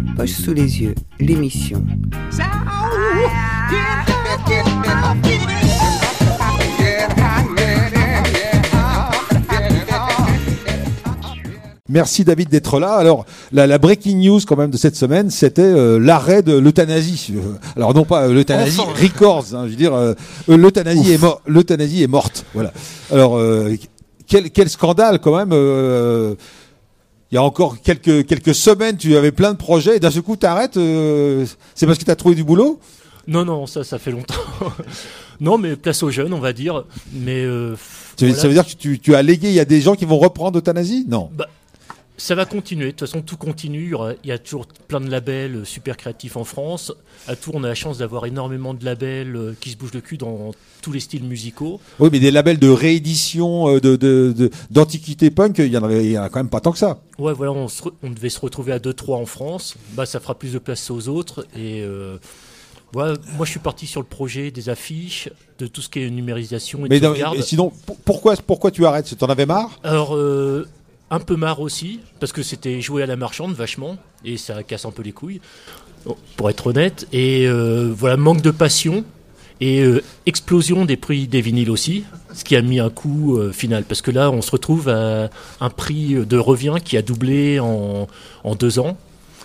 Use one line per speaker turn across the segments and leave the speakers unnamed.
des poches sous les yeux, l'émission.
Merci David d'être là. Alors la, breaking news quand même de cette semaine, c'était euh, l'arrêt de l'euthanasie. Euh, alors non pas euh, l'euthanasie records, hein, je veux dire l'euthanasie est l'euthanasie est morte. Voilà. Alors quel, quel scandale quand même. Il y a encore quelques quelques semaines, tu avais plein de projets et d'un seul coup tu arrêtes. c'est parce que tu as trouvé du boulot?
Non non, ça ça fait longtemps. non mais place aux jeunes, on va dire. Mais
ça veut dire que tu, tu, as légué, il y a des gens qui vont reprendre l'euthanasie? Non.
Bah, ça va continuer. De toute façon, tout continue. Il y a toujours plein de labels euh, super créatifs en France. À Tours, on a la chance d'avoir énormément de labels euh, qui se bougent le cul dans tous les styles musicaux.
Oui, mais des labels de réédition euh, de, d'antiquité punk, il y, en avait, a quand même pas tant que ça.
Ouais, voilà, on, on devait se retrouver à 2-3 en France. Bah, ça fera plus de place aux autres. Et. moi, je suis parti sur le projet des affiches, de tout ce qui est numérisation et
Mais sinon, pourquoi, pourquoi tu arrêtes? Tu en avais marre?
Alors, un peu marre aussi, parce que c'était joué à la marchande vachement, et ça casse un peu les couilles, pour être honnête. Et euh, voilà, manque de passion, et euh, explosion des prix des vinyles aussi, ce qui a mis un coup euh, final, parce que là, on se retrouve à un prix de revient qui a doublé en, deux ans.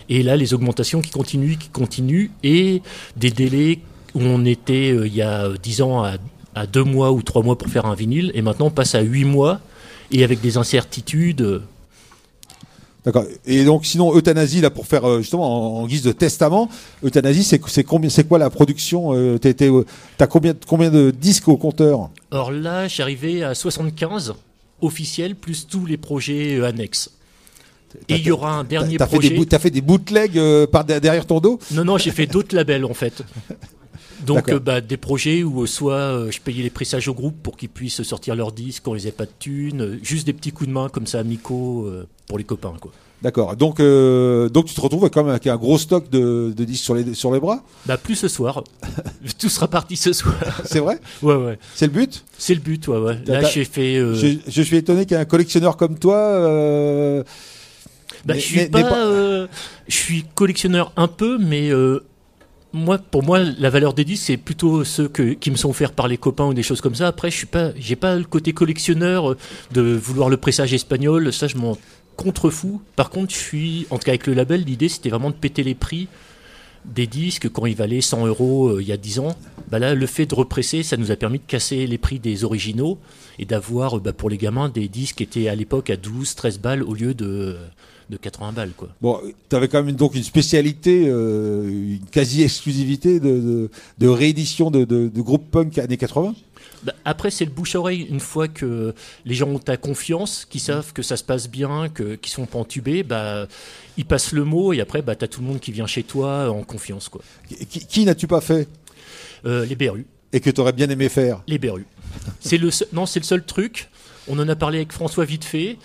Et là, les augmentations qui continuent, qui continuent, et des délais où on était il y a dix ans à deux mois ou trois mois pour faire un vinyle, et maintenant on passe à huit mois et avec des incertitudes.
D'accord. Et donc, sinon, euthanasie, là, pour faire euh, justement en, guise de testament, euthanasie, c'est quoi la production euh, euh, T'as combien, combien de disques au compteur?
Alors là, j'ai arrivé à 75 officiels plus tous les projets annexes. Et il y aura un dernier projet.
T'as fait des bootlegs par derrière ton dos?
Non, non, j'ai fait d'autres labels en fait. Donc euh, bah, des projets où euh, soit euh, je payais les pressages au groupe pour qu'ils puissent sortir leurs disques quand ils n'avaient pas de thunes, juste des petits coups de main comme ça amicaux pour les copains. Quoi.
D'accord. Donc, donc tu te retrouves quand même avec un gros stock de, disques sur les, sur les bras?
Bah plus ce soir. Tout sera parti ce soir.
C'est vrai?
Ouais, ouais.
C'est le but?
C'est le but, ouais, ouais. Là, j'ai fait.
Je, je, suis étonné qu'un collectionneur comme toi.
Bah, je suis pas. je suis collectionneur un peu, mais moi, pour moi, la valeur des disques, c'est plutôt ceux qui me sont offerts par les copains ou des choses comme ça. Après, je suis pas, j'ai pas le côté collectionneur euh, de vouloir le pressage espagnol. Ça, je m'en contrefous. Par contre, je suis, en tout cas avec le label, l'idée, c'était vraiment de péter les prix des disques quand ils valaient 100 euros euh, il y a 10 ans. Bah là, le fait de represser, ça nous a permis de casser les prix des originaux et d'avoir, bah, pour les gamins, des disques qui étaient à l'époque à 12, 13 balles au lieu de de 80 balles. Quoi.
Bon, tu avais quand même donc une spécialité, euh, une quasi-exclusivité de, de, réédition de, de, groupes punk années 80
bah, après, c'est le bouche-oreille. Une fois que les gens ont ta confiance, qui savent que ça se passe bien, qu'ils ne sont pas entubés, bah, ils passent le mot et après, bah, tu as tout le monde qui vient chez toi en confiance. Quoi.
Qui, n'as-tu pas fait?
Euh, Les Berus.
Et que tu aurais bien aimé faire?
Les Berus. c'est le, non, c'est le seul truc. On en a parlé avec François vite fait.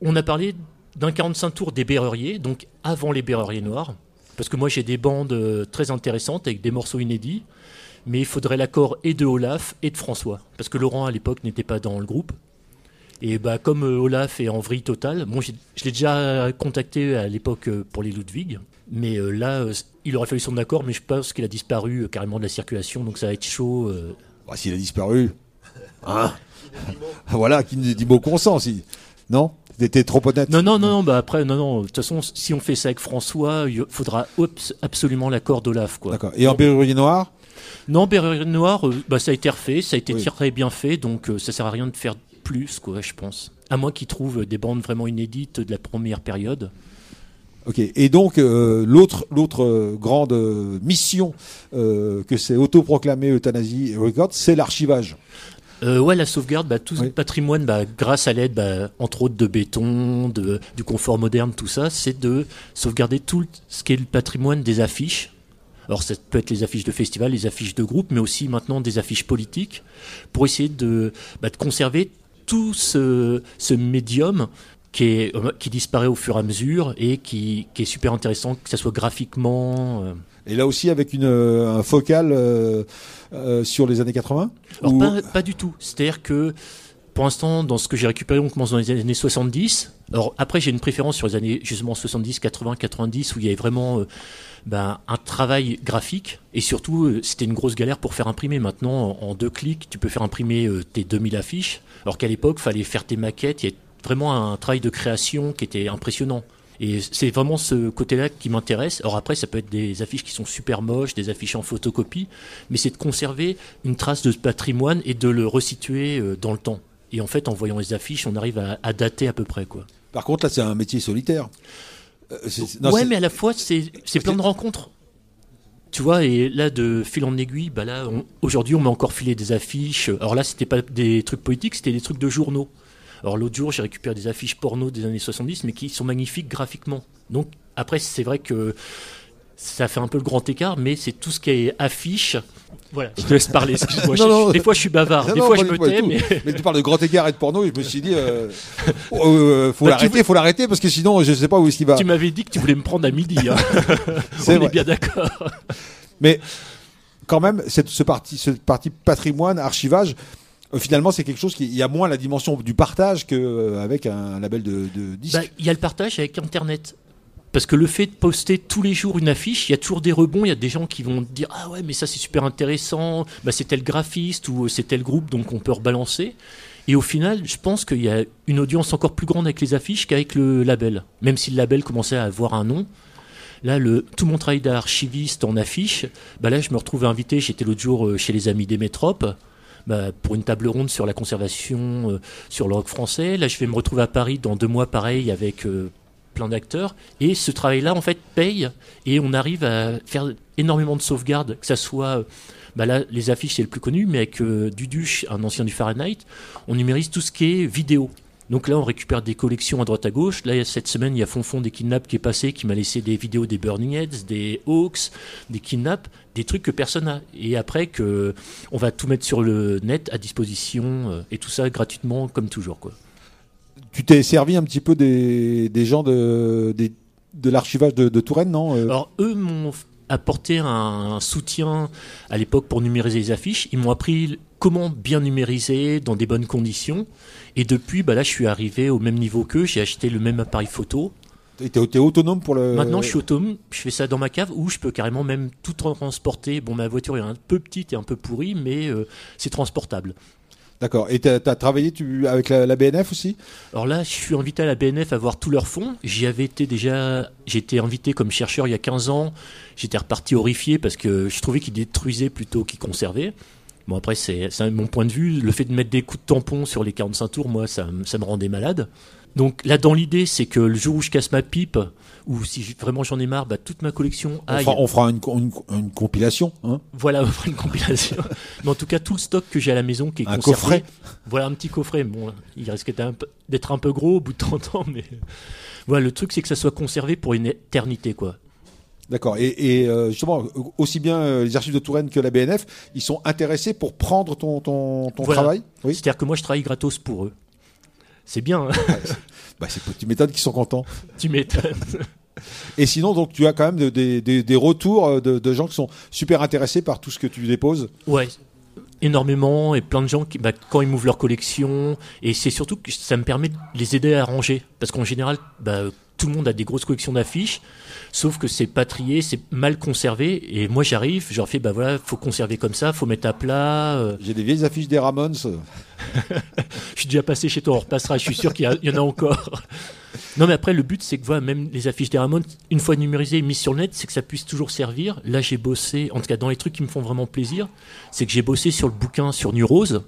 On a parlé d'un 45 tours des Berruriers, donc avant les Berruriers Noirs. Parce que moi j'ai des bandes euh, très intéressantes avec des morceaux inédits, mais il faudrait l'accord et de Olaf et de François. Parce que Laurent à l'époque n'était pas dans le groupe. Et bah, comme euh, Olaf est en vrille totale, bon, je l'ai déjà contacté à l'époque euh, pour les Ludwig, mais là, il aurait fallu son accord, mais je pense qu'il a disparu carrément de la circulation, donc ça va être chaud.
Bah, S'il a disparu, hein? Voilà, qui dit mot consent, si. Non? T'étais trop honnête.
Non, non, non, bah après, non, non. De toute façon, si on fait ça avec François, il faudra absolument l'accord d'Olaf, quoi.
D'accord. Et en Berrurier Noir?
Non, Berrurier Noir, euh, bah, ça a été refait, ça a été très bien fait, donc euh, ça sert à rien de faire plus, quoi, je pense. À moins qu'ils trouvent des bandes vraiment inédites de la première période.
Ok. Et donc euh, l'autre l'autre grande mission que c'est autoproclamé Euthanasie Records, c'est l'archivage.
Euh, ouais, la sauvegarde, bah, tout le patrimoine, bah, grâce à l'aide, bah, entre autres de béton, de, du confort moderne, tout ça, c'est de sauvegarder tout ce qui est le patrimoine des affiches. Alors ça peut être les affiches de festival, les affiches de groupe, mais aussi maintenant des affiches politiques, pour essayer de, bah, de conserver tout ce, ce médium qui, est, euh, qui disparaît au fur et à mesure et qui, qui est super intéressant, que ce soit graphiquement. Euh,
et là aussi avec une, euh, un focal euh, euh, sur les années 80
Alors pas, pas, du tout. C'est-à-dire que pour l'instant, dans ce que j'ai récupéré, on commence dans les années 70. Alors après, j'ai une préférence sur les années justement 70, 80, 90, où il y avait vraiment ben, un travail graphique. Et surtout, c'était une grosse galère pour faire imprimer. Maintenant, en, deux clics, tu peux faire imprimer tes 2000 affiches. Alors qu'à l'époque, fallait faire tes maquettes. Il y a vraiment un travail de création qui était impressionnant. Et c'est vraiment ce côté-là qui m'intéresse. Alors après, ça peut être des affiches qui sont super moches, des affiches en photocopie, mais c'est de conserver une trace de ce patrimoine et de le resituer euh, dans le temps. Et en fait, en voyant les affiches, on arrive à, dater à peu près. quoi.
Par contre, là, c'est un métier solitaire.
Euh, ouais, mais à la fois, c'est plein de rencontres. Tu vois, et là, de fil en aiguille, bah là, aujourd'hui, on m'a encore filé des affiches. Alors là, c'était pas des trucs politiques, c'était des trucs de journaux. Alors l'autre jour, j'ai récupéré des affiches porno des années 70, mais qui sont magnifiques graphiquement. Donc après, c'est vrai que ça fait un peu le grand écart, mais c'est tout ce qui est affiche. Voilà, je te laisse parler, excuse-moi. Des fois, je suis bavard, des fois, je me tais. Mais...
mais... tu parles de grand écart et de porno, et je me suis dit, euh, oh, euh faut bah, l'arrêter, faut l'arrêter, parce que sinon, je sais pas où est-ce qu'il va.
Tu m'avais dit que tu voulais me prendre à midi. Hein. On est bien d'accord.
mais quand même, cette, ce parti, ce parti patrimoine, archivage, euh, finalement, c'est quelque chose qui y a moins la dimension du partage qu'avec un label de, de disque.
Bah, il y a le partage avec Internet. Parce que le fait de poster tous les jours une affiche, il y a toujours des rebonds, il y a des gens qui vont dire Ah ouais, mais ça c'est super intéressant, bah, c'est tel graphiste ou c'est tel groupe, donc on peut rebalancer. Et au final, je pense qu'il y a une audience encore plus grande avec les affiches qu'avec le label. Même si le label commençait à avoir un nom. Là, le, tout mon travail d'archiviste en affiche, bah là, je me retrouve invité, j'étais l'autre jour euh, chez les amis des Métropes. Bah, pour une table ronde sur la conservation euh, sur le rock français. Là, je vais me retrouver à Paris dans deux mois, pareil, avec euh, plein d'acteurs. Et ce travail-là, en fait, paye et on arrive à faire énormément de sauvegardes, que ça soit. Bah là, les affiches, c'est le plus connu, mais avec euh, Duduche, un ancien du Fahrenheit, on numérise tout ce qui est vidéo. Donc là, on récupère des collections à droite à gauche. Là, cette semaine, il y a Fonfon des Kidnaps qui est passé, qui m'a laissé des vidéos des Burning Heads, des Hawks, des Kidnaps, des trucs que personne n'a. Et après, que on va tout mettre sur le net à disposition euh, et tout ça gratuitement, comme toujours. Quoi.
Tu t'es servi un petit peu des, gens de, de l'archivage de, Touraine, non
euh? Alors, eux m'ont apporté un soutien à l'époque pour numériser les affiches. Ils m'ont appris comment bien numériser dans des bonnes conditions. Et depuis, bah là, je suis arrivé au même niveau qu'eux. J'ai acheté le même appareil photo.
Tu es, autonome pour le.
Maintenant, je suis autonome. Je fais ça dans ma cave où je peux carrément même tout transporter. Bon, ma voiture est un peu petite et un peu pourrie, mais euh, c'est transportable.
D'accord. Et tu as, travaillé tu, avec la, BNF aussi?
Alors là, je suis invité à la BNF à voir tous leurs fonds. J'y avais été déjà. Été invité comme chercheur il y a 15 ans. J'étais reparti horrifié parce que je trouvais qu'ils détruisaient plutôt qu'ils conservaient. Bon, après, c'est mon point de vue. Le fait de mettre des coups de tampon sur les 45 tours, moi, ça me rendait malade. Donc là, dans l'idée, c'est que le jour où je casse ma pipe, ou si vraiment j'en ai marre, bah, toute ma collection
aille. On fera, une, une, compilation. Hein
voilà, on fera une compilation. Mais en tout cas, tout le stock que j'ai à la maison qui est
un coffret.
Voilà, un petit coffret. Bon, il risque d'être un peu gros au bout de 30 ans, mais voilà, le truc, c'est que ça soit conservé pour une éternité, quoi.
D'accord. Et, euh, justement, aussi bien euh, les archives de Touraine que la BNF, ils sont intéressés pour prendre ton, ton, travail?
Oui C'est-à-dire que moi, je travaille gratos pour eux. C'est bien. Hein
bah, tu m'étonnes qu'ils sont contents.
tu m'étonnes.
Et sinon, donc, tu as quand même des, retours euh, de, gens qui sont super intéressés par tout ce que tu déposes
Ouais, énormément. Et plein de gens qui, bah, quand ils m'ouvrent leur collection, et c'est surtout que ça me permet de les aider à ranger. Parce qu'en général, bah, tout le monde a des grosses collections d'affiches. Sauf que c'est pas trié, c'est mal conservé. Et moi, j'arrive, je leur fais, bah voilà, faut conserver comme ça, faut mettre à plat. Euh.
J'ai des vieilles affiches des Ramones.
je suis déjà passé chez toi, on repassera, je suis sûr qu'il y, en a encore. non, mais après, le but, c'est que voilà, même les affiches des Ramones, une fois numérisées et mises sur le net, c'est que ça puisse toujours servir. Là, j'ai bossé, en tout cas, dans les trucs qui me font vraiment plaisir, c'est que j'ai bossé sur le bouquin sur Nurose,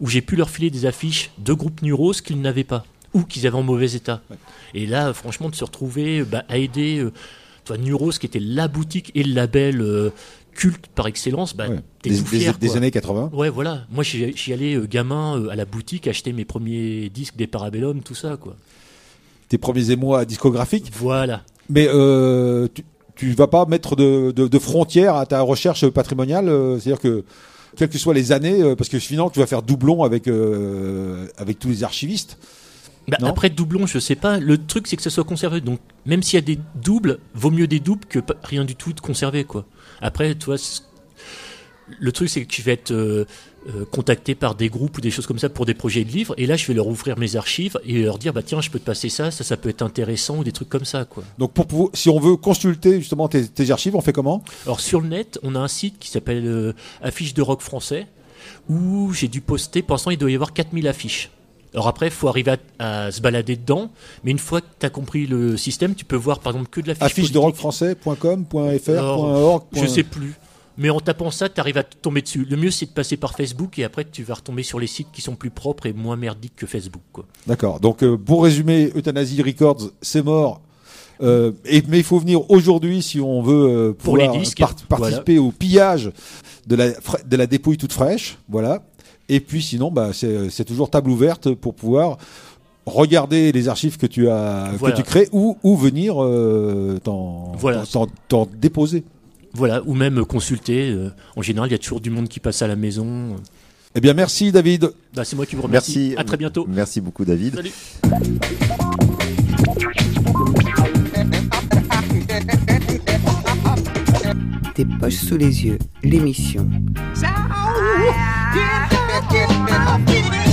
où j'ai pu leur filer des affiches de groupes Nurose qu'ils n'avaient pas ou qu'ils avaient en mauvais état. Et là, franchement, de se retrouver bah, à aider. Euh, qui était la boutique et le label euh, culte par excellence, bah,
des, années 80.
Ouais, voilà. Moi, j'y allais euh, gamin euh, à la boutique acheter mes premiers disques des Parabellum, tout ça, quoi.
Tes premiers émois discographiques.
Voilà.
Mais tu, tu vas pas mettre de, de, frontières à ta recherche patrimoniale, c'est-à-dire que quelles que soient les années, parce que finalement tu vas faire doublon avec avec tous les archivistes.
Bah, après doublon, je sais pas. Le truc, c'est que ça soit conservé. Donc, même s'il y a des doubles, vaut mieux des doubles que rien du tout de conservé, quoi. Après, tu vois, le truc, c'est que tu vas être euh, euh, contacté par des groupes ou des choses comme ça pour des projets de livres. Et là, je vais leur ouvrir mes archives et leur dire bah tiens, je peux te passer ça, ça, ça peut être intéressant ou des trucs comme ça. Quoi.
Donc, pour, si on veut consulter justement tes, archives, on fait comment?
Alors, sur le net, on a un site qui s'appelle euh, Affiche de rock français où j'ai dû poster, pensant il doit y avoir 4000 affiches. Alors après, il faut arriver à, se balader dedans, mais une fois que tu as compris le système, tu peux voir par exemple que de l'affiche.
Affiche de rockfrançais.com, .fr,
Je sais plus. Mais en tapant ça, tu arrives à tomber dessus. Le mieux, c'est de passer par Facebook et après, tu vas retomber sur les sites qui sont plus propres et moins merdiques que Facebook.
D'accord. Donc, euh, pour résumer, Euthanasie Records, c'est mort. Euh, et, mais il faut venir aujourd'hui si on veut euh, pour les disques, participer au pillage de la, de la dépouille toute fraîche. Voilà. Et puis sinon, bah, c'est toujours table ouverte pour pouvoir regarder les archives que tu as que tu crées ou, ou venir t'en déposer.
Voilà, ou même consulter. Euh, en général, il y a toujours du monde qui passe à la maison.
Eh bien, merci David.
Bah, c'est moi qui vous remercie. Merci. À très bientôt.
Merci beaucoup David.
Salut.
Des poches sous les yeux, l'émission. get, get, get.